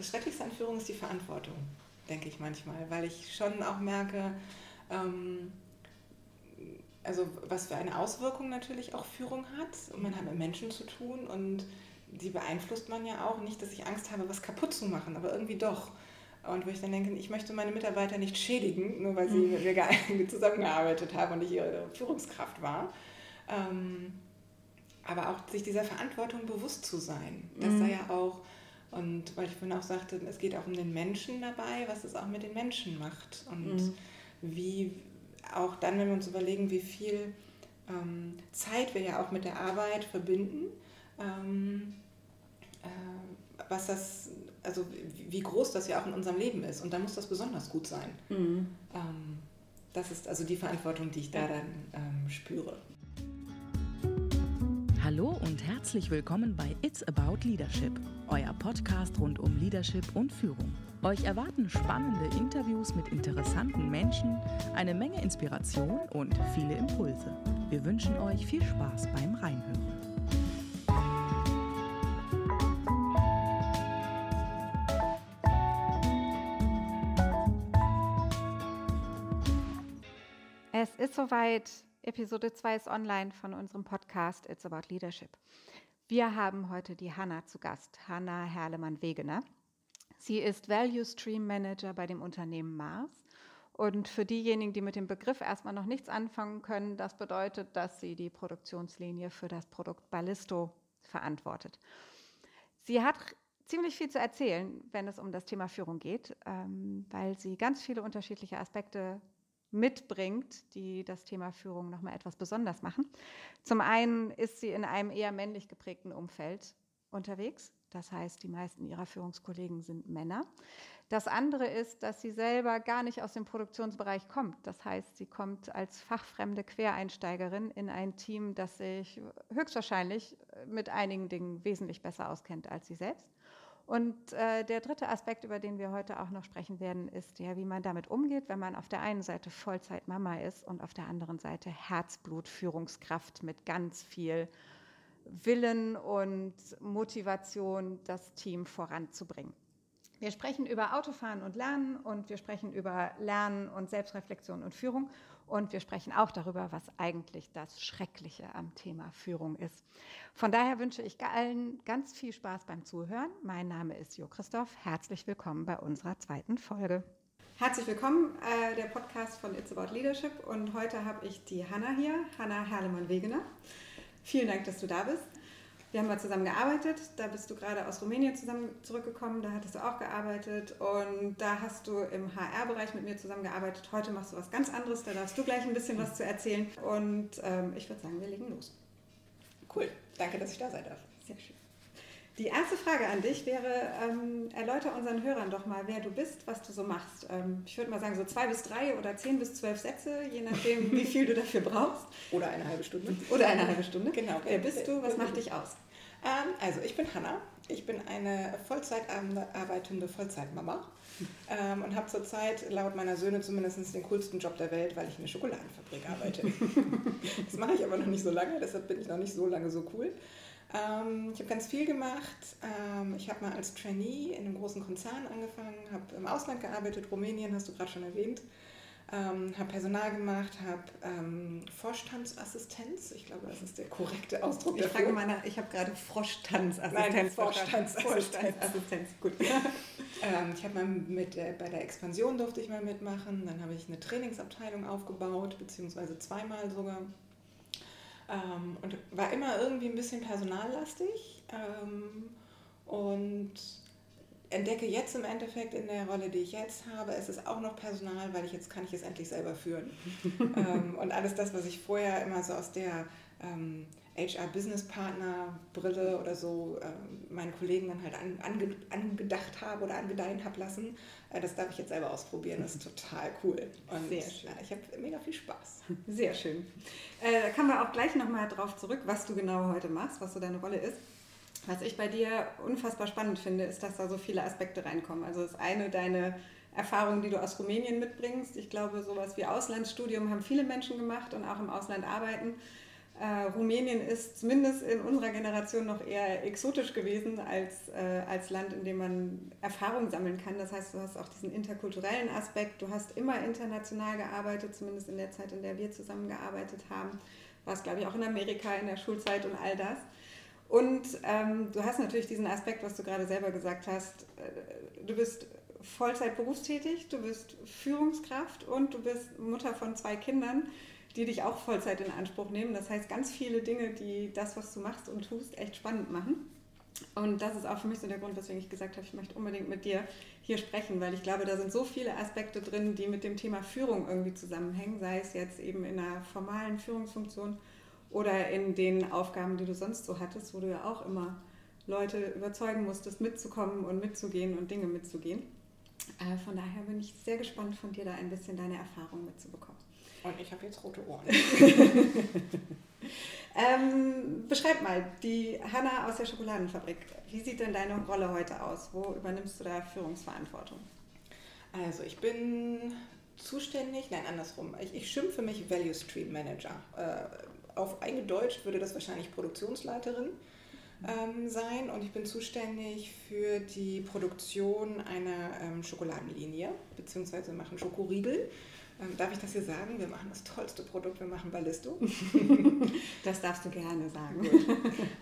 Das Schrecklichste an Führung ist die Verantwortung, denke ich manchmal, weil ich schon auch merke, ähm, also was für eine Auswirkung natürlich auch Führung hat. Und man hat mit Menschen zu tun und die beeinflusst man ja auch. Nicht, dass ich Angst habe, was kaputt zu machen, aber irgendwie doch. Und wo ich dann denke, ich möchte meine Mitarbeiter nicht schädigen, nur weil sie mhm. mit mir zusammengearbeitet haben und ich ihre Führungskraft war. Ähm, aber auch sich dieser Verantwortung bewusst zu sein. Das mhm. sei ja auch und weil ich vorhin auch sagte, es geht auch um den Menschen dabei, was es auch mit den Menschen macht. Und mhm. wie auch dann, wenn wir uns überlegen, wie viel ähm, Zeit wir ja auch mit der Arbeit verbinden, ähm, äh, was das, also wie groß das ja auch in unserem Leben ist. Und da muss das besonders gut sein. Mhm. Ähm, das ist also die Verantwortung, die ich da dann ähm, spüre. Hallo und herzlich willkommen bei It's About Leadership, euer Podcast rund um Leadership und Führung. Euch erwarten spannende Interviews mit interessanten Menschen, eine Menge Inspiration und viele Impulse. Wir wünschen euch viel Spaß beim Reinhören. Es ist soweit. Episode 2 ist online von unserem Podcast It's About Leadership. Wir haben heute die Hanna zu Gast, Hanna Herlemann-Wegener. Sie ist Value Stream Manager bei dem Unternehmen Mars. Und für diejenigen, die mit dem Begriff erstmal noch nichts anfangen können, das bedeutet, dass sie die Produktionslinie für das Produkt Ballisto verantwortet. Sie hat ziemlich viel zu erzählen, wenn es um das Thema Führung geht, ähm, weil sie ganz viele unterschiedliche Aspekte mitbringt, die das Thema Führung nochmal etwas besonders machen. Zum einen ist sie in einem eher männlich geprägten Umfeld unterwegs. Das heißt, die meisten ihrer Führungskollegen sind Männer. Das andere ist, dass sie selber gar nicht aus dem Produktionsbereich kommt. Das heißt, sie kommt als fachfremde Quereinsteigerin in ein Team, das sich höchstwahrscheinlich mit einigen Dingen wesentlich besser auskennt als sie selbst. Und äh, der dritte Aspekt, über den wir heute auch noch sprechen werden, ist ja, wie man damit umgeht, wenn man auf der einen Seite Vollzeit-Mama ist und auf der anderen Seite Herzblut-Führungskraft mit ganz viel Willen und Motivation, das Team voranzubringen. Wir sprechen über Autofahren und Lernen und wir sprechen über Lernen und Selbstreflexion und Führung und wir sprechen auch darüber, was eigentlich das Schreckliche am Thema Führung ist. Von daher wünsche ich allen ganz viel Spaß beim Zuhören. Mein Name ist Jo Christoph. Herzlich willkommen bei unserer zweiten Folge. Herzlich willkommen, äh, der Podcast von It's About Leadership und heute habe ich die Hanna hier, Hanna Herlemann-Wegener. Vielen Dank, dass du da bist. Wir haben mal zusammen gearbeitet. Da bist du gerade aus Rumänien zusammen zurückgekommen. Da hattest du auch gearbeitet. Und da hast du im HR-Bereich mit mir zusammengearbeitet. Heute machst du was ganz anderes. Da darfst du gleich ein bisschen was zu erzählen. Und ähm, ich würde sagen, wir legen los. Cool. Danke, dass ich da sein darf. Sehr schön. Die erste Frage an dich wäre, ähm, erläuter unseren Hörern doch mal, wer du bist, was du so machst. Ähm, ich würde mal sagen, so zwei bis drei oder zehn bis zwölf Sätze, je nachdem, wie viel du dafür brauchst. Oder eine halbe Stunde. Oder eine halbe Stunde. Genau. Wer bist du? Was macht dich aus? Ähm, also, ich bin Hanna. Ich bin eine Vollzeit arbeitende Vollzeitmama ähm, und habe zurzeit laut meiner Söhne zumindest den coolsten Job der Welt, weil ich in einer Schokoladenfabrik arbeite. das mache ich aber noch nicht so lange, deshalb bin ich noch nicht so lange so cool. Ähm, ich habe ganz viel gemacht. Ähm, ich habe mal als Trainee in einem großen Konzern angefangen, habe im Ausland gearbeitet, Rumänien hast du gerade schon erwähnt. Ähm, habe Personal gemacht, habe ähm, Vorstandsassistenz, ich glaube, das ist der korrekte Ausdruck. Ich frage mal nach, ich habe gerade Vorstandsassistenz. Nein, Vorstandsassistenz. gut. ähm, ich habe mal mit äh, bei der Expansion durfte ich mal mitmachen, dann habe ich eine Trainingsabteilung aufgebaut, beziehungsweise zweimal sogar. Ähm, und war immer irgendwie ein bisschen personallastig ähm, und entdecke jetzt im Endeffekt in der Rolle, die ich jetzt habe, es ist auch noch Personal, weil ich jetzt kann ich es endlich selber führen. ähm, und alles das, was ich vorher immer so aus der ähm, HR-Business-Partner-Brille oder so äh, meinen Kollegen dann halt an, ange, angedacht habe oder angedeihen habe lassen, äh, das darf ich jetzt selber ausprobieren. Das ist total cool. Und Sehr schön. Äh, ich habe mega viel Spaß. Sehr schön. Äh, da kommen wir auch gleich nochmal drauf zurück, was du genau heute machst, was so deine Rolle ist. Was ich bei dir unfassbar spannend finde, ist, dass da so viele Aspekte reinkommen. Also das eine, deine Erfahrungen, die du aus Rumänien mitbringst. Ich glaube, sowas wie Auslandsstudium haben viele Menschen gemacht und auch im Ausland arbeiten. Äh, Rumänien ist zumindest in unserer Generation noch eher exotisch gewesen als, äh, als Land, in dem man Erfahrung sammeln kann. Das heißt, du hast auch diesen interkulturellen Aspekt. Du hast immer international gearbeitet, zumindest in der Zeit, in der wir zusammengearbeitet haben. Warst, glaube ich, auch in Amerika in der Schulzeit und all das. Und ähm, du hast natürlich diesen Aspekt, was du gerade selber gesagt hast. Äh, du bist Vollzeit berufstätig, du bist Führungskraft und du bist Mutter von zwei Kindern die dich auch Vollzeit in Anspruch nehmen. Das heißt, ganz viele Dinge, die das, was du machst und tust, echt spannend machen. Und das ist auch für mich so der Grund, weswegen ich gesagt habe, ich möchte unbedingt mit dir hier sprechen, weil ich glaube, da sind so viele Aspekte drin, die mit dem Thema Führung irgendwie zusammenhängen, sei es jetzt eben in einer formalen Führungsfunktion oder in den Aufgaben, die du sonst so hattest, wo du ja auch immer Leute überzeugen musstest, mitzukommen und mitzugehen und Dinge mitzugehen. Äh, von daher bin ich sehr gespannt, von dir da ein bisschen deine Erfahrung mitzubekommen. Und ich habe jetzt rote Ohren. ähm, beschreib mal, die Hanna aus der Schokoladenfabrik. Wie sieht denn deine Rolle heute aus? Wo übernimmst du da Führungsverantwortung? Also ich bin zuständig, nein, andersrum. Ich, ich schimpfe mich Value Stream Manager. Äh, auf eingedeutscht würde das wahrscheinlich Produktionsleiterin ähm, sein und ich bin zuständig für die Produktion einer ähm, Schokoladenlinie, beziehungsweise machen Schokoriegel. Ähm, darf ich das hier sagen? Wir machen das tollste Produkt, wir machen Ballisto. das darfst du gerne sagen. Gut.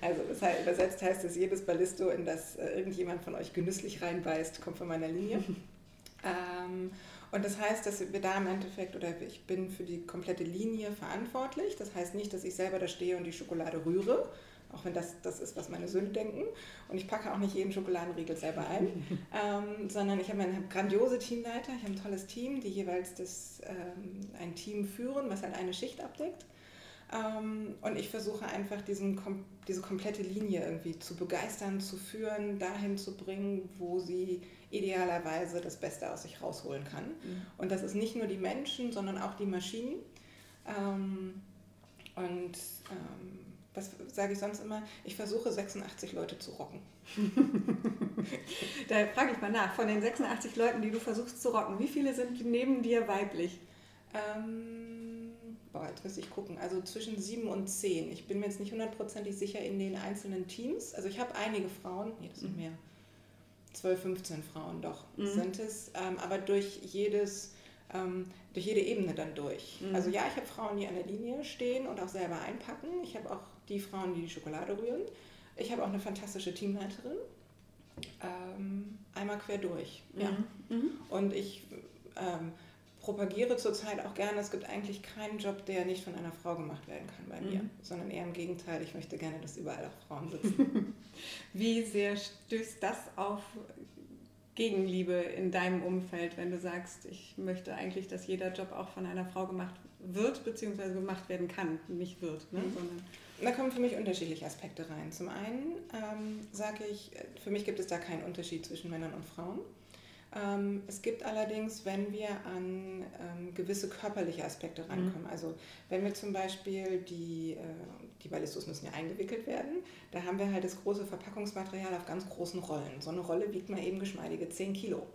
Also das heißt, übersetzt heißt es, jedes Ballisto, in das äh, irgendjemand von euch genüsslich reinbeißt, kommt von meiner Linie. ähm, und das heißt, dass wir da im Endeffekt, oder ich bin für die komplette Linie verantwortlich. Das heißt nicht, dass ich selber da stehe und die Schokolade rühre, auch wenn das das ist, was meine Söhne denken. Und ich packe auch nicht jeden Schokoladenriegel selber ein, ähm, sondern ich habe eine grandiose Teamleiter, ich habe ein tolles Team, die jeweils das, ähm, ein Team führen, was halt eine Schicht abdeckt. Ähm, und ich versuche einfach diesen, diese komplette Linie irgendwie zu begeistern, zu führen, dahin zu bringen, wo sie idealerweise das Beste aus sich rausholen kann. Mhm. Und das ist nicht nur die Menschen, sondern auch die Maschinen. Ähm, und ähm, was sage ich sonst immer? Ich versuche 86 Leute zu rocken. da frage ich mal nach, von den 86 Leuten, die du versuchst zu rocken, wie viele sind neben dir weiblich? Ähm, boah, jetzt muss ich gucken. Also zwischen sieben und zehn. Ich bin mir jetzt nicht hundertprozentig sicher in den einzelnen Teams. Also ich habe einige Frauen, nee, das sind mhm. mehr. 12, 15 Frauen doch mhm. sind es. Ähm, aber durch jedes ähm, durch jede Ebene dann durch. Mhm. Also ja, ich habe Frauen, die an der Linie stehen und auch selber einpacken. Ich habe auch die Frauen, die die Schokolade rühren. Ich habe auch eine fantastische Teamleiterin. Ähm, einmal quer durch. Mhm. Ja. Mhm. Und ich ähm, propagiere zurzeit auch gerne, es gibt eigentlich keinen Job, der nicht von einer Frau gemacht werden kann bei mir, mhm. sondern eher im Gegenteil, ich möchte gerne, dass überall auch Frauen sitzen. Wie sehr stößt das auf Gegenliebe in deinem Umfeld, wenn du sagst, ich möchte eigentlich, dass jeder Job auch von einer Frau gemacht wird, beziehungsweise gemacht werden kann, nicht wird. Ne? Mhm. Sondern da kommen für mich unterschiedliche Aspekte rein. Zum einen ähm, sage ich, für mich gibt es da keinen Unterschied zwischen Männern und Frauen. Ähm, es gibt allerdings, wenn wir an ähm, gewisse körperliche Aspekte mhm. rankommen, mhm. also wenn wir zum Beispiel die, äh, die Ballistos müssen ja eingewickelt werden, da haben wir halt das große Verpackungsmaterial auf ganz großen Rollen. So eine Rolle wiegt mal eben geschmeidige 10 Kilo.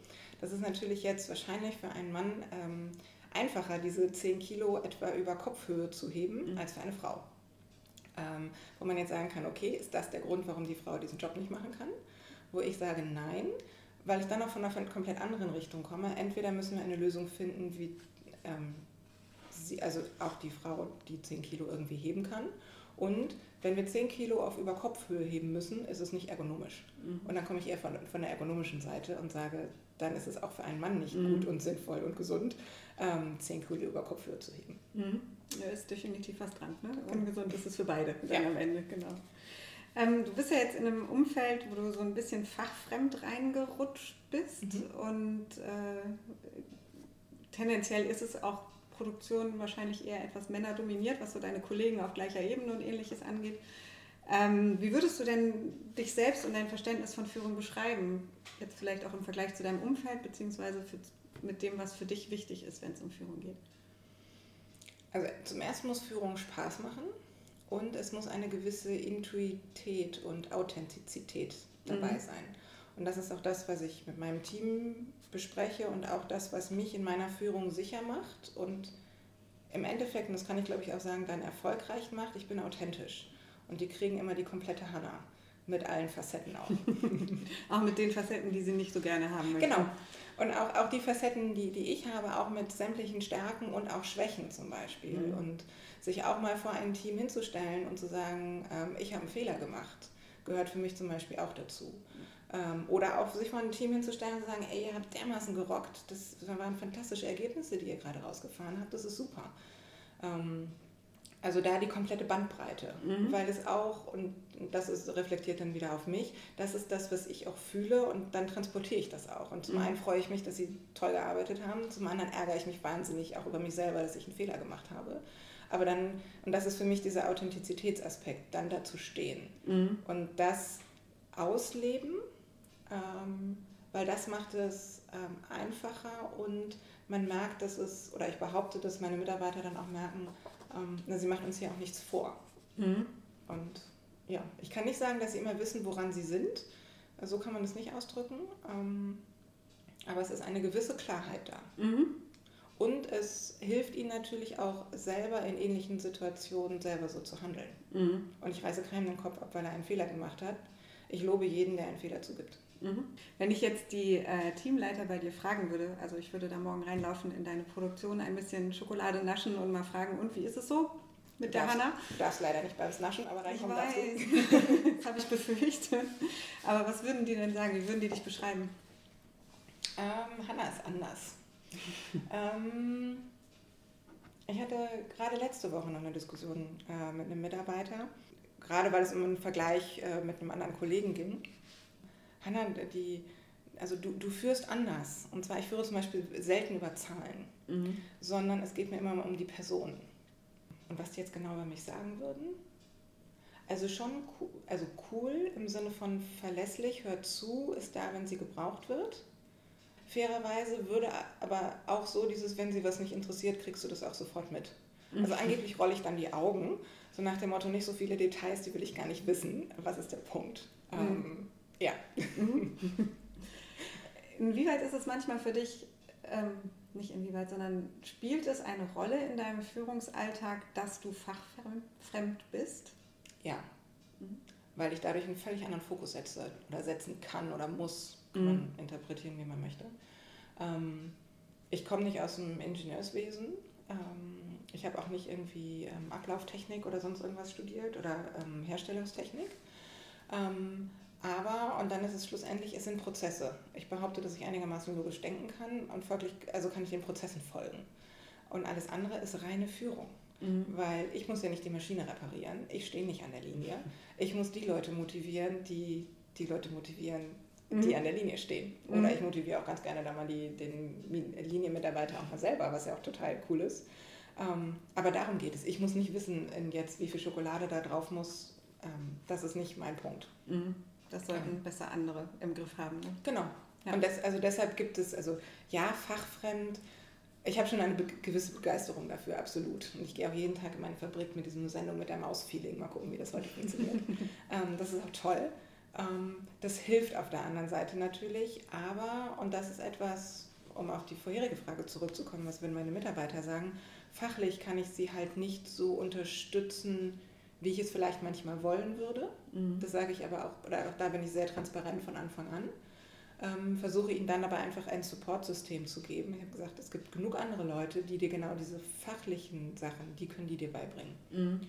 Das ist natürlich jetzt wahrscheinlich für einen Mann ähm, einfacher, diese 10 Kilo etwa über Kopfhöhe zu heben, mhm. als für eine Frau. Ähm, wo man jetzt sagen kann, okay, ist das der Grund, warum die Frau diesen Job nicht machen kann? Wo ich sage, nein, weil ich dann auch von einer komplett anderen Richtung komme. Entweder müssen wir eine Lösung finden, wie ähm, sie, also auch die Frau die 10 Kilo irgendwie heben kann. Und wenn wir 10 Kilo auf Überkopfhöhe heben müssen, ist es nicht ergonomisch. Mhm. Und dann komme ich eher von, von der ergonomischen Seite und sage, dann ist es auch für einen Mann nicht mhm. gut und sinnvoll und gesund, ähm, 10 Kilo über Kopfhöhe zu heben. Mhm. Ja, ist definitiv was dran. Ne? Ungesund ist es für beide dann ja. am Ende, genau. Ähm, du bist ja jetzt in einem Umfeld, wo du so ein bisschen fachfremd reingerutscht bist mhm. und äh, tendenziell ist es auch Produktion wahrscheinlich eher etwas männerdominiert, was so deine Kollegen auf gleicher Ebene und ähnliches angeht. Ähm, wie würdest du denn dich selbst und dein Verständnis von Führung beschreiben? Jetzt vielleicht auch im Vergleich zu deinem Umfeld, beziehungsweise für, mit dem, was für dich wichtig ist, wenn es um Führung geht? Also zum ersten muss Führung Spaß machen und es muss eine gewisse Intuität und Authentizität dabei mhm. sein. Und das ist auch das, was ich mit meinem Team bespreche und auch das, was mich in meiner Führung sicher macht und im Endeffekt, und das kann ich glaube ich auch sagen, dann erfolgreich macht, ich bin authentisch. Und die kriegen immer die komplette Hanna. Mit allen Facetten auch. auch mit den Facetten, die sie nicht so gerne haben möchten. Genau. Und auch, auch die Facetten, die, die ich habe, auch mit sämtlichen Stärken und auch Schwächen zum Beispiel. Mhm. Und sich auch mal vor ein Team hinzustellen und zu sagen, ähm, ich habe einen Fehler gemacht, gehört für mich zum Beispiel auch dazu. Ähm, oder auch sich vor ein Team hinzustellen und zu sagen, ey, ihr habt dermaßen gerockt, das waren fantastische Ergebnisse, die ihr gerade rausgefahren habt, das ist super. Ähm, also da die komplette Bandbreite, mhm. weil es auch, und das ist, reflektiert dann wieder auf mich, das ist das, was ich auch fühle und dann transportiere ich das auch. Und zum mhm. einen freue ich mich, dass sie toll gearbeitet haben, zum anderen ärgere ich mich wahnsinnig auch über mich selber, dass ich einen Fehler gemacht habe. Aber dann, und das ist für mich dieser Authentizitätsaspekt, dann dazu stehen mhm. und das ausleben, ähm, weil das macht es ähm, einfacher und man merkt, dass es, oder ich behaupte, dass meine Mitarbeiter dann auch merken, ähm, na, sie machen uns hier auch nichts vor. Mhm. Und ja, ich kann nicht sagen, dass sie immer wissen, woran sie sind. So kann man das nicht ausdrücken. Ähm, aber es ist eine gewisse Klarheit da. Mhm. Und es hilft ihnen natürlich auch selber in ähnlichen Situationen selber so zu handeln. Mhm. Und ich reiße keinen den Kopf ab, weil er einen Fehler gemacht hat. Ich lobe jeden, der einen Fehler zugibt. Mhm. Wenn ich jetzt die äh, Teamleiter bei dir fragen würde, also ich würde da morgen reinlaufen in deine Produktion, ein bisschen Schokolade naschen und mal fragen, und wie ist es so mit der Hanna? Du darfst leider nicht beim Naschen, aber reinkommen darfst du. das habe ich befürchtet. Aber was würden die denn sagen? Wie würden die dich beschreiben? Ähm, Hanna ist anders. ähm, ich hatte gerade letzte Woche noch eine Diskussion äh, mit einem Mitarbeiter, gerade weil es um einen Vergleich äh, mit einem anderen Kollegen ging. Hanna, die, also du, du führst anders. Und zwar, ich führe zum Beispiel selten über Zahlen, mhm. sondern es geht mir immer um die Person. Und was die jetzt genau über mich sagen würden? Also schon cool, also cool im Sinne von verlässlich, hört zu, ist da, wenn sie gebraucht wird. Fairerweise würde aber auch so dieses, wenn sie was nicht interessiert, kriegst du das auch sofort mit. Also mhm. angeblich rolle ich dann die Augen, so nach dem Motto, nicht so viele Details, die will ich gar nicht wissen. Was ist der Punkt? Mhm. Ähm, ja. Mhm. Inwieweit ist es manchmal für dich, ähm, nicht inwieweit, sondern spielt es eine Rolle in deinem Führungsalltag, dass du fachfremd bist? Ja, mhm. weil ich dadurch einen völlig anderen Fokus setze oder setzen kann oder muss, kann mhm. man interpretieren, wie man möchte. Ähm, ich komme nicht aus dem Ingenieurswesen. Ähm, ich habe auch nicht irgendwie ähm, Ablauftechnik oder sonst irgendwas studiert oder ähm, Herstellungstechnik. Ähm, aber, und dann ist es schlussendlich, es sind Prozesse. Ich behaupte, dass ich einigermaßen logisch denken kann und folglich, also kann ich den Prozessen folgen. Und alles andere ist reine Führung. Mhm. Weil ich muss ja nicht die Maschine reparieren, ich stehe nicht an der Linie. Ich muss die Leute motivieren, die die Leute motivieren, die mhm. an der Linie stehen. Oder mhm. ich motiviere auch ganz gerne da mal die, den Linienmitarbeiter auch mal selber, was ja auch total cool ist. Ähm, aber darum geht es. Ich muss nicht wissen, jetzt, wie viel Schokolade da drauf muss. Ähm, das ist nicht mein Punkt. Mhm. Das sollten besser andere im Griff haben. Ne? Genau. Ja. Und das, also deshalb gibt es, also ja, fachfremd. Ich habe schon eine be gewisse Begeisterung dafür, absolut. Und ich gehe auch jeden Tag in meine Fabrik mit diesem Sendung mit der Maus-Feeling. Mal gucken, wie das heute funktioniert. ähm, das ist auch toll. Ähm, das hilft auf der anderen Seite natürlich. Aber, und das ist etwas, um auf die vorherige Frage zurückzukommen, was würden meine Mitarbeiter sagen, fachlich kann ich sie halt nicht so unterstützen, wie ich es vielleicht manchmal wollen würde. Mhm. Das sage ich aber auch, oder auch da bin ich sehr transparent von Anfang an. Ähm, versuche ihnen dann aber einfach ein Supportsystem zu geben. Ich habe gesagt, es gibt genug andere Leute, die dir genau diese fachlichen Sachen, die können die dir beibringen. Mhm.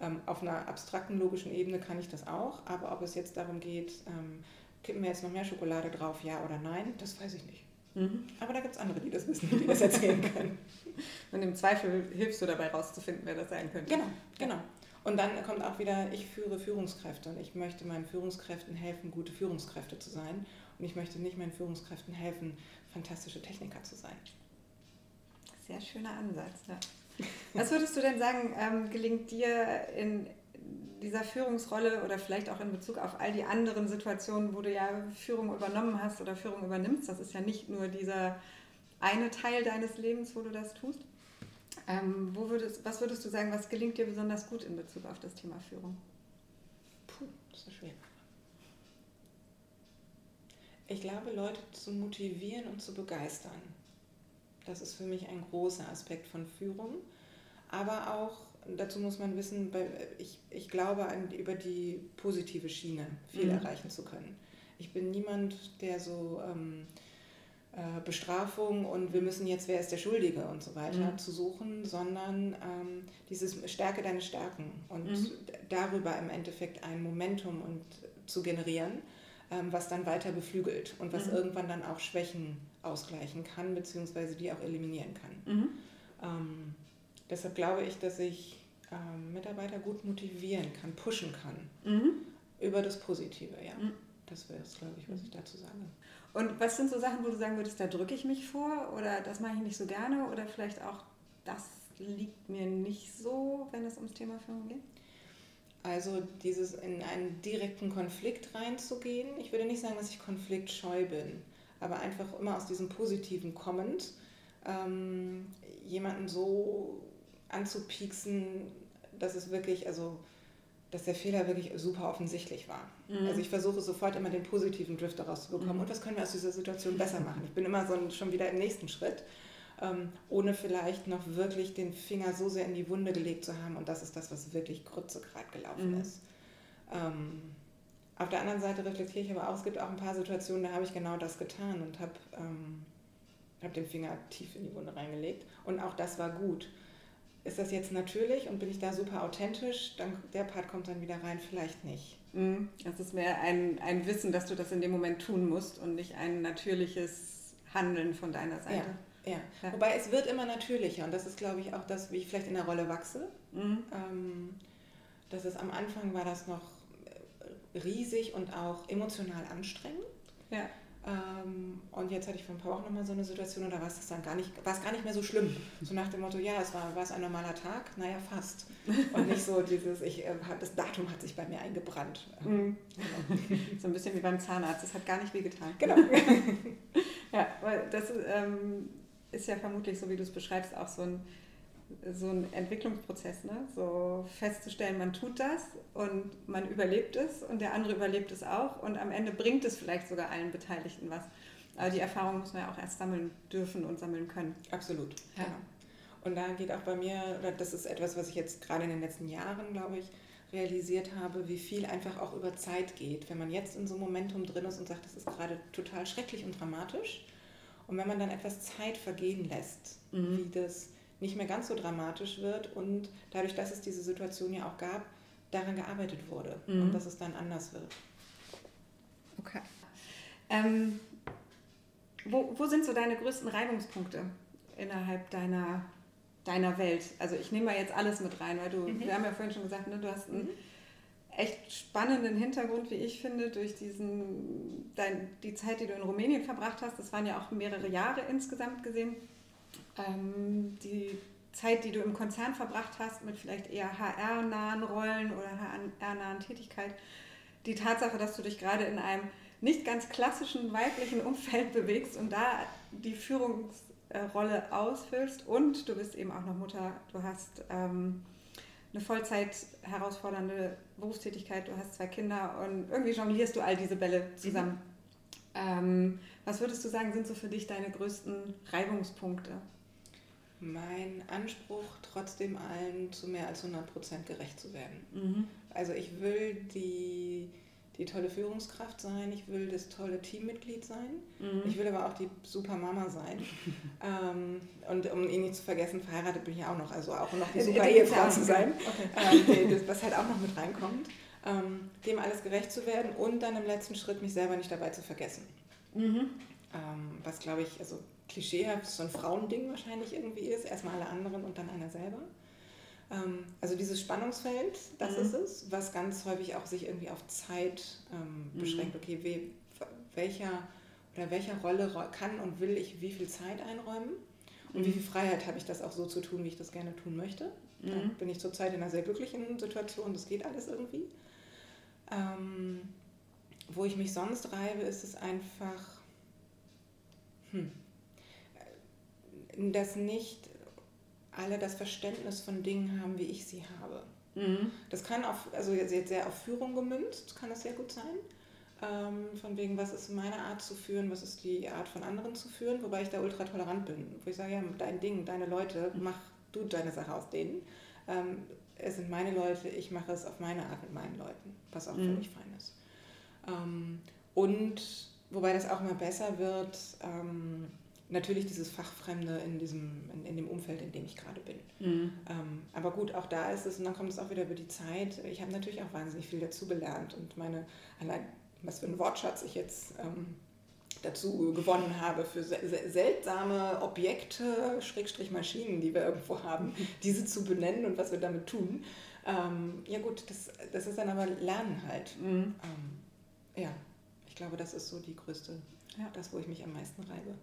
Ähm, auf einer abstrakten, logischen Ebene kann ich das auch, aber ob es jetzt darum geht, ähm, kippen wir jetzt noch mehr Schokolade drauf, ja oder nein, das weiß ich nicht. Mhm. Aber da gibt es andere, die das wissen, die das erzählen können. Und im Zweifel hilfst du dabei rauszufinden, wer das sein könnte. Genau, genau. Und dann kommt auch wieder, ich führe Führungskräfte und ich möchte meinen Führungskräften helfen, gute Führungskräfte zu sein. Und ich möchte nicht meinen Führungskräften helfen, fantastische Techniker zu sein. Sehr schöner Ansatz. Ja. Was würdest du denn sagen, ähm, gelingt dir in dieser Führungsrolle oder vielleicht auch in Bezug auf all die anderen Situationen, wo du ja Führung übernommen hast oder Führung übernimmst? Das ist ja nicht nur dieser eine Teil deines Lebens, wo du das tust. Ähm, wo würdest, was würdest du sagen, was gelingt dir besonders gut in Bezug auf das Thema Führung? Puh, das ist schwer. Ich glaube, Leute zu motivieren und zu begeistern. Das ist für mich ein großer Aspekt von Führung. aber auch, dazu muss man wissen, ich, ich glaube an, über die positive Schiene viel mhm. erreichen zu können. Ich bin niemand, der so ähm, äh, Bestrafung und wir müssen jetzt, wer ist der Schuldige und so weiter mhm. zu suchen, sondern ähm, dieses Stärke deine Stärken und mhm. darüber im Endeffekt ein Momentum und zu generieren, was dann weiter beflügelt und was mhm. irgendwann dann auch Schwächen ausgleichen kann, beziehungsweise die auch eliminieren kann. Mhm. Ähm, deshalb glaube ich, dass ich ähm, Mitarbeiter gut motivieren kann, pushen kann mhm. über das Positive, ja. Mhm. Das wäre es, glaube ich, was ich dazu sage. Und was sind so Sachen, wo du sagen würdest, da drücke ich mich vor oder das mache ich nicht so gerne oder vielleicht auch, das liegt mir nicht so, wenn es ums Thema Führung geht? Also dieses in einen direkten Konflikt reinzugehen. Ich würde nicht sagen, dass ich konfliktscheu bin, aber einfach immer aus diesem Positiven kommend, ähm, jemanden so anzupieksen, dass es wirklich, also dass der Fehler wirklich super offensichtlich war. Mhm. Also ich versuche sofort immer den positiven Drift daraus zu bekommen. Mhm. Und was können wir aus dieser Situation besser machen? Ich bin immer so schon wieder im nächsten Schritt, ähm, ohne vielleicht noch wirklich den Finger so sehr in die Wunde gelegt zu haben. Und das ist das, was wirklich Grütze gerade gelaufen mhm. ist. Ähm, auf der anderen Seite reflektiere ich aber auch, es gibt auch ein paar Situationen, da habe ich genau das getan und habe ähm, hab den Finger tief in die Wunde reingelegt. Und auch das war gut ist das jetzt natürlich und bin ich da super authentisch, dann der Part kommt dann wieder rein, vielleicht nicht. Mhm. Das ist mehr ein, ein Wissen, dass du das in dem Moment tun musst und nicht ein natürliches Handeln von deiner Seite. Ja, ja. ja. wobei es wird immer natürlicher und das ist, glaube ich, auch das, wie ich vielleicht in der Rolle wachse. Mhm. Ähm, das ist am Anfang war das noch riesig und auch emotional anstrengend. Ja. Ähm, und jetzt hatte ich vor ein paar Wochen nochmal so eine Situation und da war es dann gar nicht, war es gar nicht mehr so schlimm. So nach dem Motto, ja, es war, war es ein normaler Tag? Naja, fast. Und nicht so dieses, ich, äh, das Datum hat sich bei mir eingebrannt. Mhm. Genau. So ein bisschen wie beim Zahnarzt, es hat gar nicht wehgetan. Genau. ja, weil das ähm, ist ja vermutlich, so wie du es beschreibst, auch so ein so ein Entwicklungsprozess, ne? so festzustellen, man tut das und man überlebt es und der andere überlebt es auch und am Ende bringt es vielleicht sogar allen Beteiligten was. Aber die Erfahrung muss man ja auch erst sammeln dürfen und sammeln können. Absolut. Ja. Genau. Und da geht auch bei mir, oder das ist etwas, was ich jetzt gerade in den letzten Jahren, glaube ich, realisiert habe, wie viel einfach auch über Zeit geht. Wenn man jetzt in so einem Momentum drin ist und sagt, das ist gerade total schrecklich und dramatisch. Und wenn man dann etwas Zeit vergehen lässt, mhm. wie das nicht mehr ganz so dramatisch wird und dadurch, dass es diese Situation ja auch gab, daran gearbeitet wurde mhm. und dass es dann anders wird. Okay. Ähm, wo, wo sind so deine größten Reibungspunkte innerhalb deiner, deiner Welt? Also ich nehme mal jetzt alles mit rein, weil du, mhm. wir haben ja vorhin schon gesagt, ne, du hast einen mhm. Echt spannenden Hintergrund, wie ich finde, durch diesen, dein, die Zeit, die du in Rumänien verbracht hast. Das waren ja auch mehrere Jahre insgesamt gesehen. Ähm, die Zeit, die du im Konzern verbracht hast, mit vielleicht eher HR-nahen Rollen oder HR-nahen Tätigkeit, die Tatsache, dass du dich gerade in einem nicht ganz klassischen weiblichen Umfeld bewegst und da die Führungsrolle ausfüllst. Und du bist eben auch noch Mutter, du hast ähm, eine Vollzeit herausfordernde Berufstätigkeit, du hast zwei Kinder und irgendwie jonglierst du all diese Bälle zusammen. Mhm. Ähm, was würdest du sagen, sind so für dich deine größten Reibungspunkte? mein Anspruch, trotzdem allen zu mehr als 100 Prozent gerecht zu werden. Mhm. Also ich will die, die tolle Führungskraft sein, ich will das tolle Teammitglied sein, mhm. ich will aber auch die super Mama sein. ähm, und um ihn nicht zu vergessen, verheiratet bin ich auch noch, also auch noch die super Ehefrau zu sein, okay. ähm, was halt auch noch mit reinkommt. Ähm, dem alles gerecht zu werden und dann im letzten Schritt mich selber nicht dabei zu vergessen. Mhm. Ähm, was glaube ich, also klischeehaft so ein Frauending wahrscheinlich irgendwie ist. Erstmal alle anderen und dann einer selber. Ähm, also dieses Spannungsfeld, das mhm. ist es, was ganz häufig auch sich irgendwie auf Zeit ähm, mhm. beschränkt. Okay, we, welcher oder welcher Rolle kann und will ich wie viel Zeit einräumen? Und mhm. wie viel Freiheit habe ich das auch so zu tun, wie ich das gerne tun möchte? Da mhm. bin ich zurzeit in einer sehr glücklichen Situation, das geht alles irgendwie. Ähm, wo ich mich sonst reibe, ist es einfach, hm, dass nicht alle das Verständnis von Dingen haben, wie ich sie habe. Mhm. Das kann auf, also jetzt sehr auf Führung gemünzt, kann das sehr gut sein. Ähm, von wegen, was ist meine Art zu führen, was ist die Art von anderen zu führen, wobei ich da ultra tolerant bin. Wo ich sage, ja, dein Ding, deine Leute, mach du deine Sache aus denen. Ähm, es sind meine Leute, ich mache es auf meine Art mit meinen Leuten, was auch mhm. völlig fein ist. Ähm, und wobei das auch immer besser wird, ähm, natürlich dieses Fachfremde in, diesem, in, in, dem Umfeld, in dem ich gerade bin. Mhm. Ähm, aber gut, auch da ist es, und dann kommt es auch wieder über die Zeit. Ich habe natürlich auch wahnsinnig viel dazugelernt und meine, allein was für ein Wortschatz ich jetzt ähm, dazu gewonnen habe für seltsame Objekte, Schrägstrich Maschinen, die wir irgendwo haben, diese zu benennen und was wir damit tun. Ähm, ja gut, das, das ist dann aber Lernen halt. Mhm. Ähm, ja, ich glaube, das ist so die größte, ja. das, wo ich mich am meisten reibe.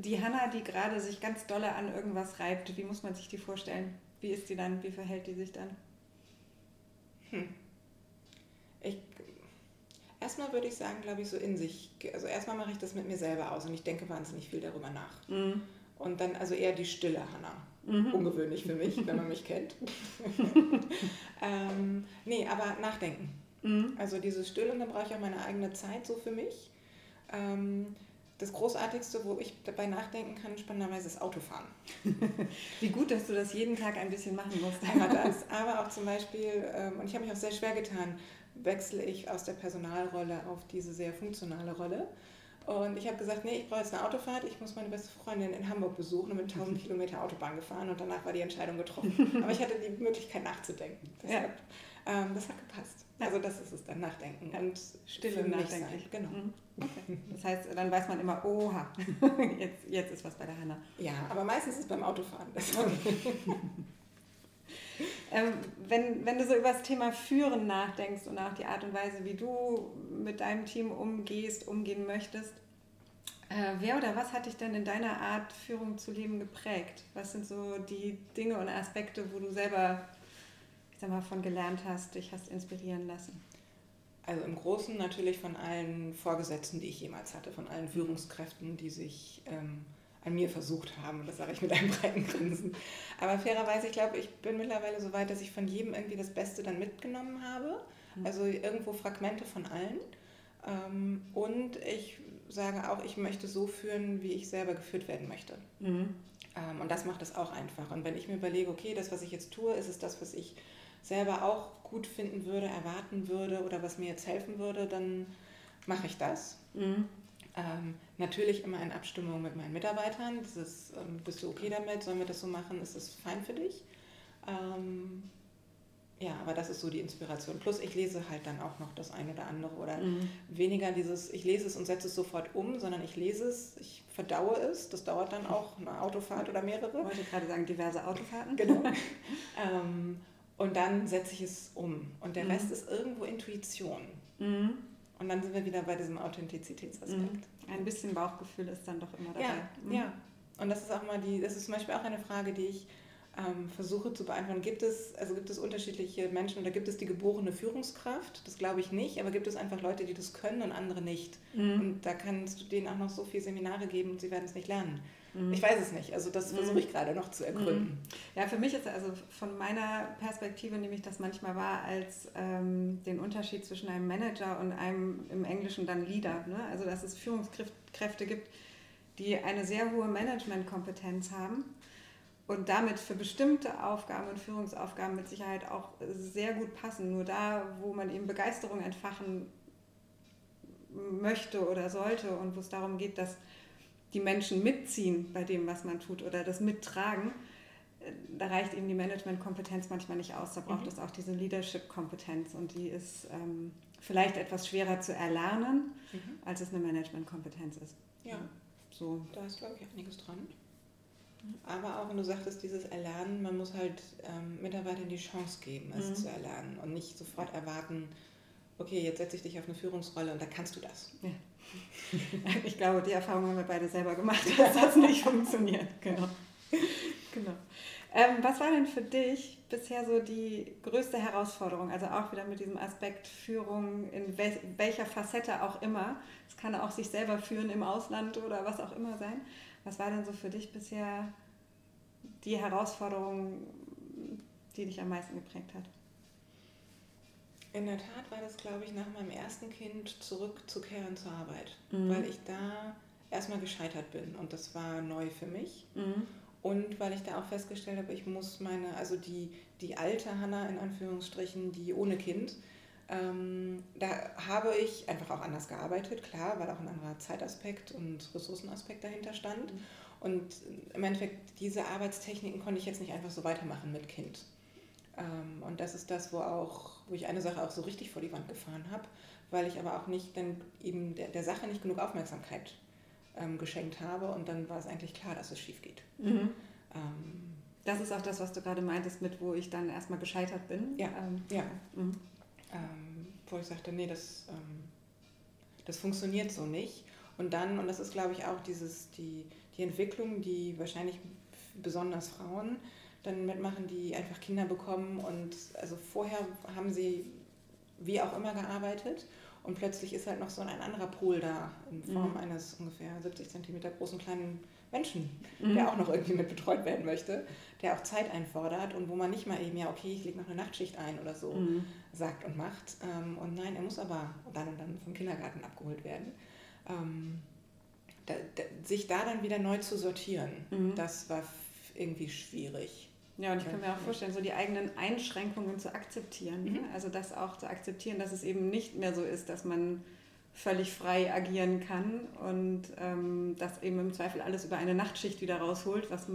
Die Hanna, die gerade sich ganz dolle an irgendwas reibt, wie muss man sich die vorstellen? Wie ist die dann? Wie verhält die sich dann? Hm. Ich Erstmal würde ich sagen, glaube ich, so in sich. Also erstmal mache ich das mit mir selber aus und ich denke wahnsinnig viel darüber nach. Mhm. Und dann also eher die stille Hanna. Mhm. Ungewöhnlich für mich, wenn man mich kennt. ähm, nee, aber nachdenken. Mhm. Also dieses Still und dann brauche ich auch meine eigene Zeit so für mich. Ähm, das Großartigste, wo ich dabei nachdenken kann, spannenderweise ist Autofahren. Wie gut, dass du das jeden Tag ein bisschen machen musst. Einmal das, aber auch zum Beispiel, ähm, und ich habe mich auch sehr schwer getan, wechsle ich aus der Personalrolle auf diese sehr funktionale Rolle. Und ich habe gesagt, nee, ich brauche jetzt eine Autofahrt, ich muss meine beste Freundin in Hamburg besuchen und mit 1000 Kilometer Autobahn gefahren und danach war die Entscheidung getroffen. Aber ich hatte die Möglichkeit nachzudenken. Deshalb, ja. ähm, das hat gepasst. Also das ist es dann, Nachdenken und Stille Nachdenken. Genau. Mhm. Okay. Das heißt, dann weiß man immer, oha, jetzt, jetzt ist was bei der Hanna. Ja, aber meistens ist es beim Autofahren. Ähm, wenn, wenn du so über das Thema Führen nachdenkst und auch die Art und Weise, wie du mit deinem Team umgehst, umgehen möchtest, äh, wer oder was hat dich denn in deiner Art, Führung zu leben geprägt? Was sind so die Dinge und Aspekte, wo du selber, ich sag mal, von gelernt hast, dich hast inspirieren lassen? Also im Großen natürlich von allen Vorgesetzten, die ich jemals hatte, von allen Führungskräften, die sich ähm, an mir versucht haben. Das sage ich mit einem breiten Grinsen. Aber fairerweise, ich glaube, ich bin mittlerweile so weit, dass ich von jedem irgendwie das Beste dann mitgenommen habe. Mhm. Also irgendwo Fragmente von allen. Ähm, und ich sage auch, ich möchte so führen, wie ich selber geführt werden möchte. Mhm. Ähm, und das macht es auch einfach. Und wenn ich mir überlege, okay, das, was ich jetzt tue, ist es das, was ich selber auch gut finden würde, erwarten würde oder was mir jetzt helfen würde, dann mache ich das. Mhm. Ähm, natürlich immer in Abstimmung mit meinen Mitarbeitern. Dieses, ähm, bist du okay damit? Sollen wir das so machen? Ist das fein für dich? Ähm, ja, aber das ist so die Inspiration. Plus ich lese halt dann auch noch das eine oder andere oder mhm. weniger dieses, ich lese es und setze es sofort um, sondern ich lese es, ich verdaue es. Das dauert dann auch eine Autofahrt oder mehrere. Ich wollte gerade sagen, diverse Autofahrten. Genau. und dann setze ich es um. Und der mhm. Rest ist irgendwo Intuition. Mhm. Und dann sind wir wieder bei diesem Authentizitätsaspekt. Mhm. Ein bisschen Bauchgefühl ist dann doch immer dabei. Ja, mhm. ja. Und das ist auch mal die, das ist zum Beispiel auch eine Frage, die ich ähm, versuche zu beantworten. Gibt es, also gibt es unterschiedliche Menschen oder gibt es die geborene Führungskraft? Das glaube ich nicht, aber gibt es einfach Leute, die das können und andere nicht? Mhm. Und da kannst du denen auch noch so viele Seminare geben und sie werden es nicht lernen. Mhm. Ich weiß es nicht. Also das versuche mhm. ich gerade noch zu ergründen. Mhm. Ja, für mich ist also von meiner Perspektive nehme ich das manchmal wahr als ähm, den Unterschied zwischen einem Manager und einem im Englischen dann Leader. Ne? Also dass es Führungskräfte gibt, die eine sehr hohe Managementkompetenz haben und damit für bestimmte Aufgaben und Führungsaufgaben mit Sicherheit auch sehr gut passen. Nur da, wo man eben Begeisterung entfachen möchte oder sollte und wo es darum geht, dass die Menschen mitziehen bei dem, was man tut oder das mittragen, äh, da reicht eben die Managementkompetenz manchmal nicht aus. Da braucht mhm. es auch diese Leadership-Kompetenz und die ist ähm, vielleicht etwas schwerer zu erlernen, mhm. als es eine Managementkompetenz ist. Ja, so. da ist, glaube ich, einiges dran. Aber auch, wenn du sagtest, dieses Erlernen, man muss halt ähm, Mitarbeitern die Chance geben, es mhm. zu erlernen und nicht sofort erwarten, okay, jetzt setze ich dich auf eine Führungsrolle und da kannst du das. Ja. Ich glaube, die Erfahrung haben wir beide selber gemacht, dass das nicht funktioniert. Genau. genau. Ähm, was war denn für dich bisher so die größte Herausforderung? Also auch wieder mit diesem Aspekt Führung in wel welcher Facette auch immer. Es kann auch sich selber führen im Ausland oder was auch immer sein. Was war denn so für dich bisher die Herausforderung, die dich am meisten geprägt hat? In der Tat war das, glaube ich, nach meinem ersten Kind zurückzukehren zur Arbeit, mhm. weil ich da erstmal gescheitert bin und das war neu für mich. Mhm. Und weil ich da auch festgestellt habe, ich muss meine, also die, die alte Hanna in Anführungsstrichen, die ohne Kind, ähm, da habe ich einfach auch anders gearbeitet, klar, weil auch ein anderer Zeitaspekt und Ressourcenaspekt dahinter stand. Mhm. Und im Endeffekt, diese Arbeitstechniken konnte ich jetzt nicht einfach so weitermachen mit Kind. Ähm, und das ist das, wo, auch, wo ich eine Sache auch so richtig vor die Wand gefahren habe, weil ich aber auch nicht dann eben der, der Sache nicht genug Aufmerksamkeit ähm, geschenkt habe. Und dann war es eigentlich klar, dass es schief geht. Mhm. Ähm, das ist auch das, was du gerade meintest, mit wo ich dann erstmal gescheitert bin. Ja, ähm, ja. Mhm. Ähm, wo ich sagte, nee, das, ähm, das funktioniert so nicht. Und dann, und das ist, glaube ich, auch dieses, die, die Entwicklung, die wahrscheinlich besonders Frauen dann mitmachen, die einfach Kinder bekommen und also vorher haben sie wie auch immer gearbeitet und plötzlich ist halt noch so ein anderer Pol da in Form mhm. eines ungefähr 70 cm großen kleinen Menschen, mhm. der auch noch irgendwie mit betreut werden möchte, der auch Zeit einfordert und wo man nicht mal eben, ja, okay, ich lege noch eine Nachtschicht ein oder so, mhm. sagt und macht. Ähm, und nein, er muss aber dann und dann vom Kindergarten abgeholt werden. Ähm, sich da dann wieder neu zu sortieren, mhm. das war irgendwie schwierig. Ja, und ich kann mir auch vorstellen, so die eigenen Einschränkungen zu akzeptieren. Ne? Mhm. Also das auch zu akzeptieren, dass es eben nicht mehr so ist, dass man völlig frei agieren kann und ähm, dass eben im Zweifel alles über eine Nachtschicht wieder rausholt, was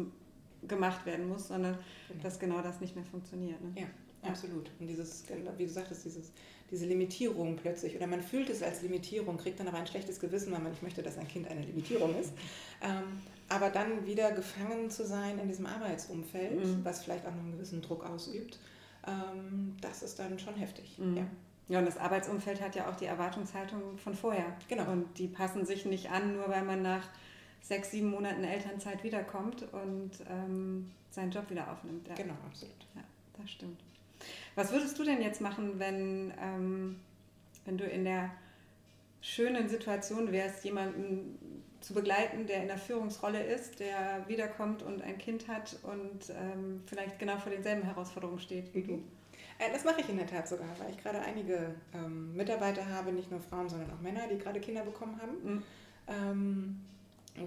gemacht werden muss, sondern genau. dass genau das nicht mehr funktioniert. Ne? Ja, absolut. Und dieses, wie du sagtest, dieses, diese Limitierung plötzlich, oder man fühlt es als Limitierung, kriegt dann aber ein schlechtes Gewissen, weil man nicht möchte, dass ein Kind eine Limitierung ist. Ähm, aber dann wieder gefangen zu sein in diesem Arbeitsumfeld, mhm. was vielleicht auch noch einen gewissen Druck ausübt, ähm, das ist dann schon heftig. Mhm. Ja. ja, und das Arbeitsumfeld hat ja auch die Erwartungshaltung von vorher. Genau. Und die passen sich nicht an, nur weil man nach sechs, sieben Monaten Elternzeit wiederkommt und ähm, seinen Job wieder aufnimmt. Ja. Genau, absolut. Ja, das stimmt. Was würdest du denn jetzt machen, wenn, ähm, wenn du in der schönen Situation wärst, jemanden zu begleiten, der in der Führungsrolle ist, der wiederkommt und ein Kind hat und ähm, vielleicht genau vor denselben Herausforderungen steht wie du. Äh, das mache ich in der Tat sogar, weil ich gerade einige ähm, Mitarbeiter habe, nicht nur Frauen, sondern auch Männer, die gerade Kinder bekommen haben. Mhm.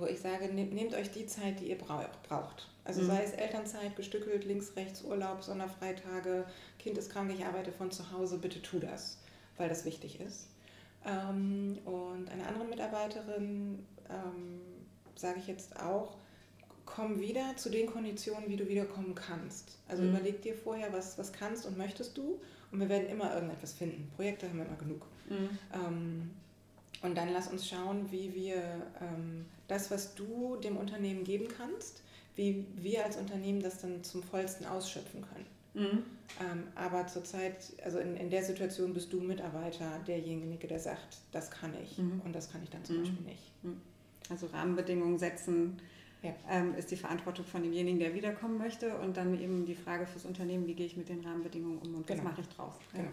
Wo ich sage, nehmt, euch die Zeit, die ihr braucht. Also mhm. sei es Elternzeit, gestückelt, links, rechts, Urlaub, Sonderfreitage, Kind ist krank, ich arbeite von zu Hause, bitte tu das, weil das wichtig ist. Ähm, und eine andere Mitarbeiterin ähm, sage ich jetzt auch, komm wieder zu den Konditionen, wie du wiederkommen kannst. Also mhm. überleg dir vorher, was, was kannst und möchtest du und wir werden immer irgendetwas finden. Projekte haben wir immer genug. Mhm. Ähm, und dann lass uns schauen, wie wir ähm, das, was du dem Unternehmen geben kannst, wie wir als Unternehmen das dann zum vollsten ausschöpfen können. Mhm. Ähm, aber zurzeit, also in, in der Situation bist du Mitarbeiter, derjenige, der sagt, das kann ich mhm. und das kann ich dann zum mhm. Beispiel nicht. Mhm. Also Rahmenbedingungen setzen ja. ähm, ist die Verantwortung von demjenigen, der wiederkommen möchte und dann eben die Frage fürs Unternehmen, wie gehe ich mit den Rahmenbedingungen um und genau. was mache ich draus. Genau.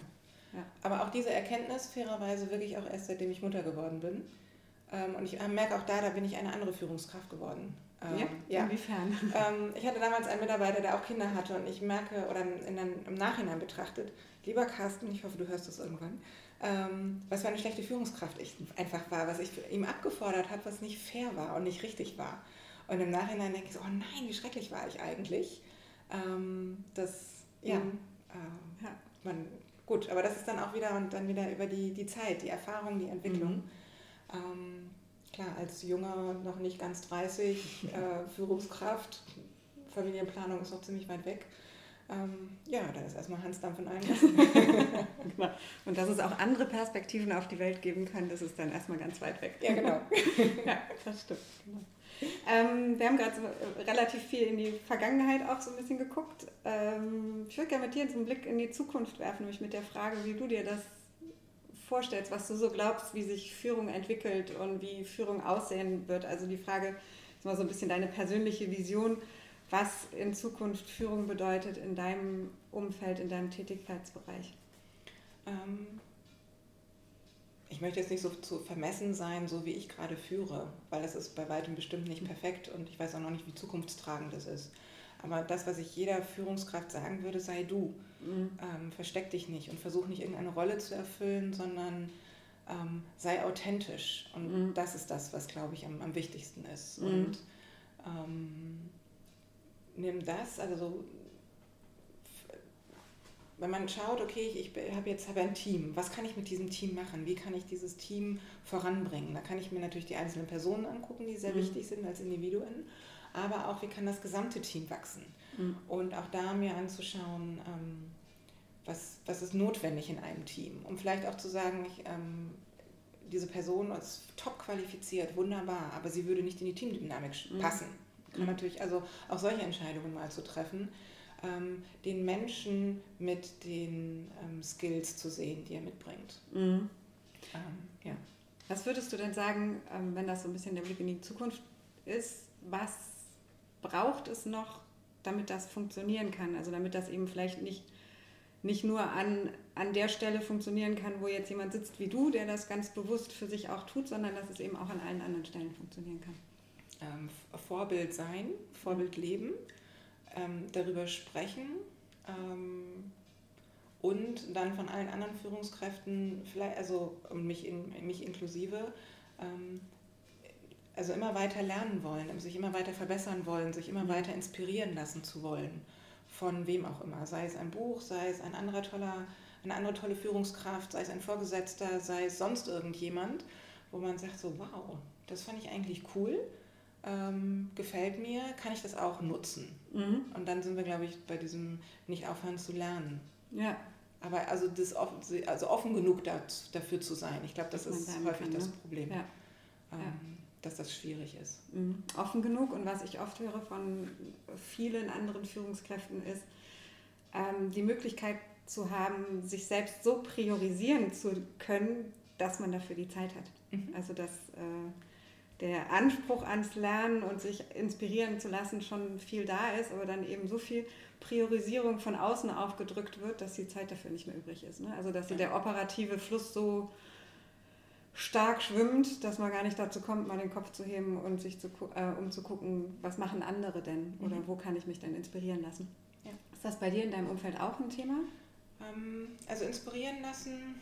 Ja. Aber auch diese Erkenntnis fairerweise wirklich auch erst seitdem ich Mutter geworden bin. Ähm, und ich merke auch da, da bin ich eine andere Führungskraft geworden. Ähm, ja? ja? Inwiefern? Ähm, ich hatte damals einen Mitarbeiter, der auch Kinder hatte und ich merke, oder in, in, im Nachhinein betrachtet, lieber Carsten, ich hoffe, du hörst das irgendwann, ähm, was für eine schlechte Führungskraft ich einfach war, was ich ihm abgefordert habe, was nicht fair war und nicht richtig war. Und im Nachhinein denke ich so, oh nein, wie schrecklich war ich eigentlich. Ähm, das, ja, mhm. äh, ja, man, gut, aber das ist dann auch wieder und dann wieder über die, die Zeit, die Erfahrung, die Entwicklung. Mhm. Ähm, klar, als junger, noch nicht ganz 30, äh, Führungskraft, Familienplanung ist noch ziemlich weit weg. Ähm, ja, dann ist erstmal Hansdampf in allen genau. Und dass es auch andere Perspektiven auf die Welt geben kann, das ist dann erstmal ganz weit weg. Ja, genau. ja, das stimmt. Genau. Ähm, wir haben gerade so äh, relativ viel in die Vergangenheit auch so ein bisschen geguckt. Ähm, ich würde gerne mit dir einen Blick in die Zukunft werfen, nämlich mit der Frage, wie du dir das vorstellst, was du so glaubst, wie sich Führung entwickelt und wie Führung aussehen wird. Also die Frage ist mal so ein bisschen deine persönliche Vision was in Zukunft Führung bedeutet in deinem Umfeld, in deinem Tätigkeitsbereich? Ähm, ich möchte jetzt nicht so zu vermessen sein, so wie ich gerade führe, weil es ist bei weitem bestimmt nicht perfekt und ich weiß auch noch nicht, wie zukunftstragend es ist. Aber das, was ich jeder Führungskraft sagen würde, sei du. Mhm. Ähm, versteck dich nicht und versuch nicht irgendeine Rolle zu erfüllen, sondern ähm, sei authentisch. Und mhm. das ist das, was, glaube ich, am, am wichtigsten ist. Mhm. Und ähm, nimm das, also so, wenn man schaut, okay, ich, ich habe jetzt hab ein Team, was kann ich mit diesem Team machen? Wie kann ich dieses Team voranbringen? Da kann ich mir natürlich die einzelnen Personen angucken, die sehr mhm. wichtig sind als Individuen, aber auch, wie kann das gesamte Team wachsen? Mhm. Und auch da mir anzuschauen, ähm, was, was ist notwendig in einem Team, um vielleicht auch zu sagen, ich, ähm, diese Person ist top qualifiziert, wunderbar, aber sie würde nicht in die Teamdynamik mhm. passen. Kann mhm. natürlich also auch solche Entscheidungen mal zu treffen, ähm, den Menschen mit den ähm, Skills zu sehen, die er mitbringt. Mhm. Ähm, ja. Was würdest du denn sagen, ähm, wenn das so ein bisschen der Blick in die Zukunft ist, was braucht es noch, damit das funktionieren kann? Also damit das eben vielleicht nicht nicht nur an, an der Stelle funktionieren kann, wo jetzt jemand sitzt wie du, der das ganz bewusst für sich auch tut, sondern dass es eben auch an allen anderen Stellen funktionieren kann. Ähm, Vorbild sein, Vorbild leben, ähm, darüber sprechen ähm, und dann von allen anderen Führungskräften, vielleicht, also mich, in, mich inklusive, ähm, also immer weiter lernen wollen, sich immer weiter verbessern wollen, sich immer weiter inspirieren lassen zu wollen von wem auch immer, sei es ein Buch, sei es ein anderer toller, eine andere tolle Führungskraft, sei es ein Vorgesetzter, sei es sonst irgendjemand, wo man sagt so, wow, das fand ich eigentlich cool, ähm, gefällt mir, kann ich das auch nutzen? Mhm. Und dann sind wir, glaube ich, bei diesem nicht aufhören zu lernen. Ja. Aber also, das, also offen genug dafür zu sein, ich glaube, das, das ist häufig kann, das ne? Problem. Ja. Ähm, ja dass das schwierig ist. Mhm. Offen genug und was ich oft höre von vielen anderen Führungskräften ist, ähm, die Möglichkeit zu haben, sich selbst so priorisieren zu können, dass man dafür die Zeit hat. Mhm. Also dass äh, der Anspruch ans Lernen und sich inspirieren zu lassen schon viel da ist, aber dann eben so viel Priorisierung von außen aufgedrückt wird, dass die Zeit dafür nicht mehr übrig ist. Ne? Also dass ja. der operative Fluss so stark schwimmt, dass man gar nicht dazu kommt, mal den Kopf zu heben und sich zu, äh, um zu gucken, was machen andere denn oder mhm. wo kann ich mich denn inspirieren lassen. Ja. Ist das bei dir in deinem Umfeld auch ein Thema? Ähm, also inspirieren lassen,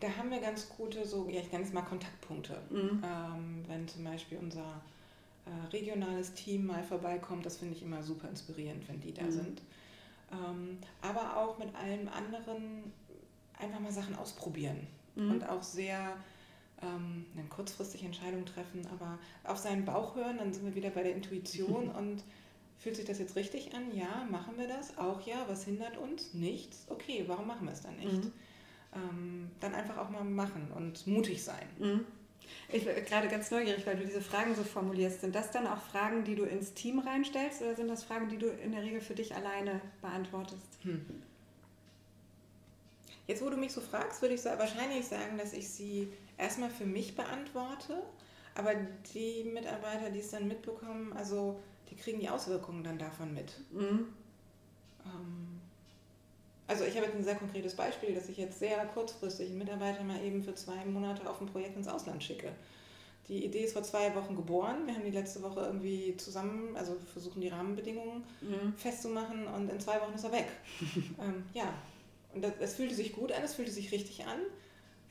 da haben wir ganz gute, so, ja, ich nenne es mal Kontaktpunkte. Mhm. Ähm, wenn zum Beispiel unser äh, regionales Team mal vorbeikommt, das finde ich immer super inspirierend, wenn die da mhm. sind. Ähm, aber auch mit allen anderen einfach mal Sachen ausprobieren mhm. und auch sehr ähm, dann kurzfristig Entscheidungen treffen, aber auf seinen Bauch hören, dann sind wir wieder bei der Intuition und fühlt sich das jetzt richtig an? Ja, machen wir das? Auch ja, was hindert uns? Nichts? Okay, warum machen wir es dann nicht? Mhm. Ähm, dann einfach auch mal machen und mutig sein. Mhm. Ich bin gerade ganz neugierig, weil du diese Fragen so formulierst. Sind das dann auch Fragen, die du ins Team reinstellst oder sind das Fragen, die du in der Regel für dich alleine beantwortest? Hm. Jetzt, wo du mich so fragst, würde ich wahrscheinlich sagen, dass ich sie erstmal für mich beantworte, aber die Mitarbeiter, die es dann mitbekommen, also die kriegen die Auswirkungen dann davon mit. Mhm. Ähm, also ich habe jetzt ein sehr konkretes Beispiel, dass ich jetzt sehr kurzfristig einen Mitarbeiter mal eben für zwei Monate auf ein Projekt ins Ausland schicke. Die Idee ist vor zwei Wochen geboren. Wir haben die letzte Woche irgendwie zusammen, also versuchen die Rahmenbedingungen mhm. festzumachen und in zwei Wochen ist er weg. ähm, ja, und das, es fühlte sich gut an, es fühlte sich richtig an.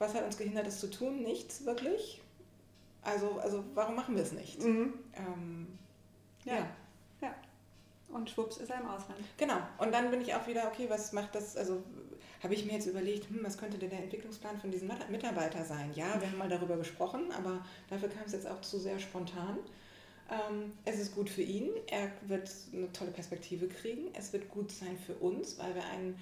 Was hat uns gehindert, das zu tun? Nichts wirklich. Also, also warum machen wir es nicht? Mhm. Ähm, ja. ja. ja. Und schwupps ist er im Ausland. Genau. Und dann bin ich auch wieder, okay, was macht das, also habe ich mir jetzt überlegt, hm, was könnte denn der Entwicklungsplan von diesem Mitarbeiter sein? Ja, wir haben mal darüber gesprochen, aber dafür kam es jetzt auch zu sehr spontan. Ähm, es ist gut für ihn, er wird eine tolle Perspektive kriegen, es wird gut sein für uns, weil wir einen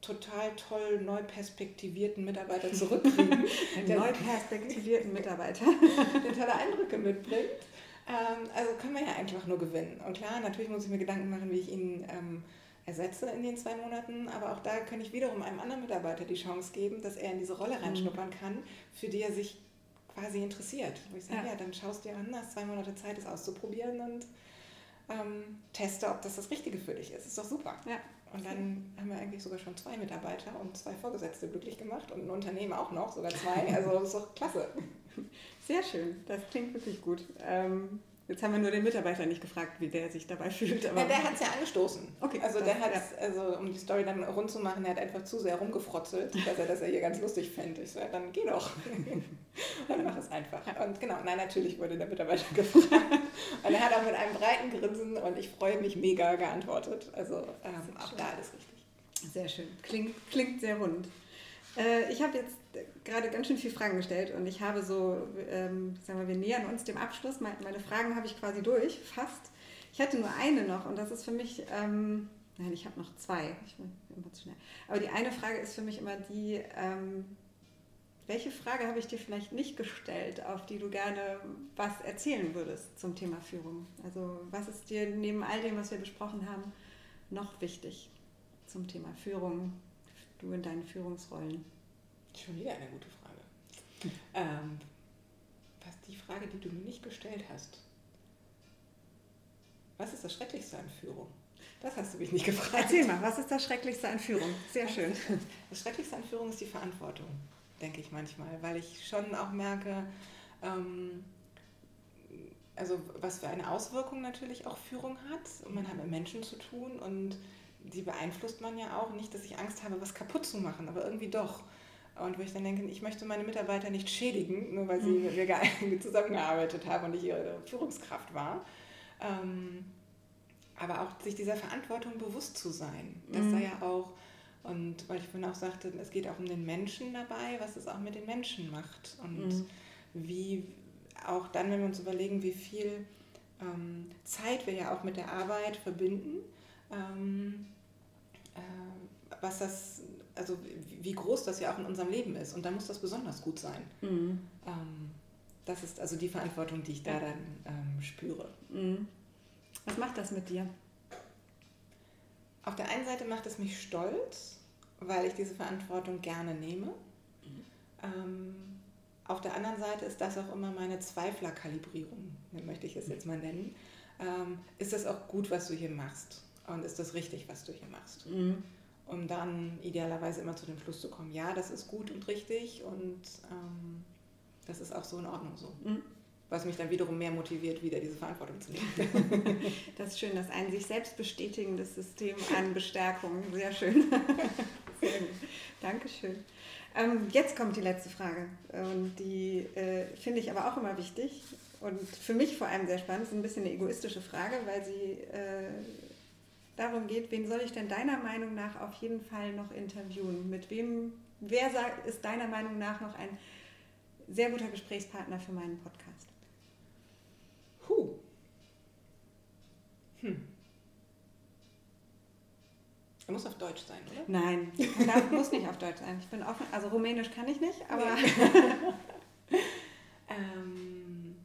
total toll neu perspektivierten Mitarbeiter zurückkriegen. Neu perspektivierten Mitarbeiter. der tolle Eindrücke mitbringt. Ähm, also können wir ja einfach nur gewinnen. Und klar, natürlich muss ich mir Gedanken machen, wie ich ihn ähm, ersetze in den zwei Monaten, aber auch da kann ich wiederum einem anderen Mitarbeiter die Chance geben, dass er in diese Rolle reinschnuppern kann, für die er sich quasi interessiert. Wo ich sage, ja, ja dann schaust du dir an, hast zwei Monate Zeit, es auszuprobieren und ähm, teste, ob das das Richtige für dich ist. Ist doch super. Ja. Und dann haben wir eigentlich sogar schon zwei Mitarbeiter und zwei Vorgesetzte glücklich gemacht und ein Unternehmen auch noch, sogar zwei. Also das ist doch klasse. Sehr schön, das klingt wirklich gut. Ähm, Jetzt haben wir nur den Mitarbeiter nicht gefragt, wie der sich dabei fühlt. Aber ja, der hat es ja angestoßen. Okay. Also der hat, ja. also um die Story dann rund zu machen, der hat einfach zu sehr rumgefrotzelt, dass er das ja hier ganz lustig fände. Ich so, ja, dann geh doch. dann mach es einfach. Und genau, nein, natürlich wurde der Mitarbeiter gefragt. und er hat auch mit einem breiten Grinsen und ich freue mich mega geantwortet. Also ähm, auch da alles richtig. Sehr schön. Klingt, klingt sehr rund. Äh, ich habe jetzt gerade ganz schön viele Fragen gestellt und ich habe so, ähm, sagen wir, wir nähern uns dem Abschluss. Meine Fragen habe ich quasi durch, fast. Ich hätte nur eine noch und das ist für mich, ähm, nein, ich habe noch zwei. Ich bin immer zu schnell. Aber die eine Frage ist für mich immer die, ähm, welche Frage habe ich dir vielleicht nicht gestellt, auf die du gerne was erzählen würdest zum Thema Führung? Also was ist dir neben all dem, was wir besprochen haben, noch wichtig zum Thema Führung, du in deinen Führungsrollen? Schon wieder eine gute Frage. Ähm, was die Frage, die du mir nicht gestellt hast. Was ist das Schrecklichste an Führung? Das hast du mich nicht gefragt. Erzähl mal, was ist das Schrecklichste an Führung? Sehr schön. Das Schrecklichste an Führung ist die Verantwortung, denke ich manchmal, weil ich schon auch merke, ähm, also was für eine Auswirkung natürlich auch Führung hat. Und man hat mit Menschen zu tun und die beeinflusst man ja auch. Nicht, dass ich Angst habe, was kaputt zu machen, aber irgendwie doch. Und wo ich dann denke, ich möchte meine Mitarbeiter nicht schädigen, nur weil sie mhm. mit mir zusammengearbeitet haben und ich ihre Führungskraft war. Ähm, aber auch sich dieser Verantwortung bewusst zu sein. Das mhm. sei ja auch, und weil ich vorhin auch sagte, es geht auch um den Menschen dabei, was es auch mit den Menschen macht. Und mhm. wie auch dann, wenn wir uns überlegen, wie viel ähm, Zeit wir ja auch mit der Arbeit verbinden, ähm, äh, was das also wie groß das ja auch in unserem Leben ist. Und da muss das besonders gut sein. Mhm. Ähm, das ist also die Verantwortung, die ich da dann ähm, spüre. Mhm. Was macht das mit dir? Auf der einen Seite macht es mich stolz, weil ich diese Verantwortung gerne nehme. Mhm. Ähm, auf der anderen Seite ist das auch immer meine Zweiflerkalibrierung, möchte ich es jetzt mal nennen. Ähm, ist das auch gut, was du hier machst? Und ist das richtig, was du hier machst? Mhm um dann idealerweise immer zu dem Schluss zu kommen, ja, das ist gut und richtig und ähm, das ist auch so in Ordnung so. Mhm. Was mich dann wiederum mehr motiviert, wieder diese Verantwortung zu nehmen. das ist schön, das ein sich selbst bestätigendes System an Bestärkung. Sehr schön. Sehr gut. Dankeschön. Ähm, jetzt kommt die letzte Frage. Und die äh, finde ich aber auch immer wichtig und für mich vor allem sehr spannend. Es ist ein bisschen eine egoistische Frage, weil sie äh, darum geht, wen soll ich denn deiner Meinung nach auf jeden Fall noch interviewen? Mit wem, wer sagt, ist deiner Meinung nach noch ein sehr guter Gesprächspartner für meinen Podcast? Huh. Hm. Er muss auf Deutsch sein, oder? Nein, das muss nicht auf Deutsch sein. Ich bin offen, also Rumänisch kann ich nicht, aber. ähm,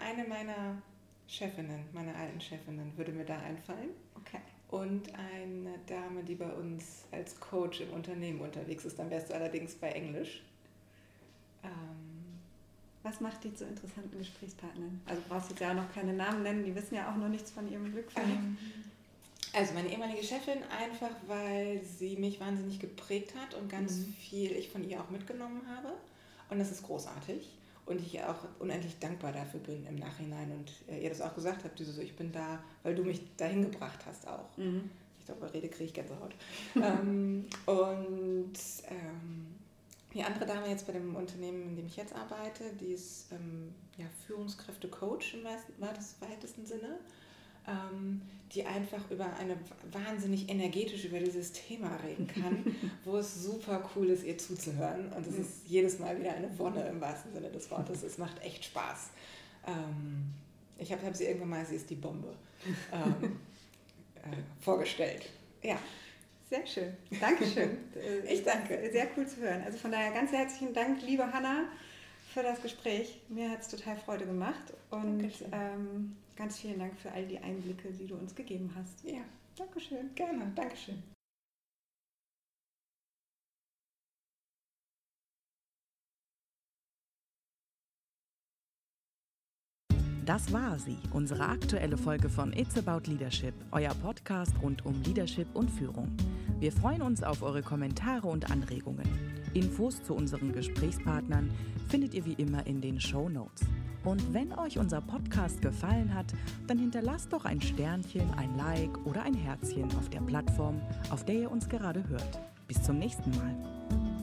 eine meiner Chefinnen, meine alten Chefinnen, würde mir da einfallen. Okay. Und eine Dame, die bei uns als Coach im Unternehmen unterwegs ist. Dann wärst du allerdings bei Englisch. Ähm, Was macht die zu interessanten Gesprächspartnern? Also brauchst du jetzt ja auch noch keine Namen nennen, die wissen ja auch noch nichts von ihrem Glück. Ähm, also meine ehemalige Chefin einfach, weil sie mich wahnsinnig geprägt hat und ganz mhm. viel ich von ihr auch mitgenommen habe. Und das ist großartig und ich auch unendlich dankbar dafür bin im Nachhinein und äh, ihr das auch gesagt habt, so, ich bin da, weil du mich dahin gebracht hast auch. Mhm. Ich darüber rede, kriege ich Gänsehaut. ähm, und ähm, die andere Dame jetzt bei dem Unternehmen, in dem ich jetzt arbeite, die ist ähm, ja, Führungskräfte-Coach im weitesten Sinne die einfach über eine wahnsinnig energetisch über dieses Thema reden kann, wo es super cool ist, ihr zuzuhören. Und es ist jedes Mal wieder eine Wonne im wahrsten Sinne des Wortes. Es macht echt Spaß. Ähm, ich habe hab sie irgendwann mal, sie ist die Bombe, ähm, äh, vorgestellt. Ja. Sehr schön. Dankeschön. ich danke. Sehr cool zu hören. Also von daher ganz herzlichen Dank, liebe Hanna, für das Gespräch. Mir hat es total Freude gemacht. Und ähm, Ganz vielen Dank für all die Einblicke, die du uns gegeben hast. Ja, Dankeschön. Gerne. Dankeschön. Das war sie, unsere aktuelle Folge von It's About Leadership, euer Podcast rund um Leadership und Führung. Wir freuen uns auf eure Kommentare und Anregungen. Infos zu unseren Gesprächspartnern findet ihr wie immer in den Show Notes. Und wenn euch unser Podcast gefallen hat, dann hinterlasst doch ein Sternchen, ein Like oder ein Herzchen auf der Plattform, auf der ihr uns gerade hört. Bis zum nächsten Mal.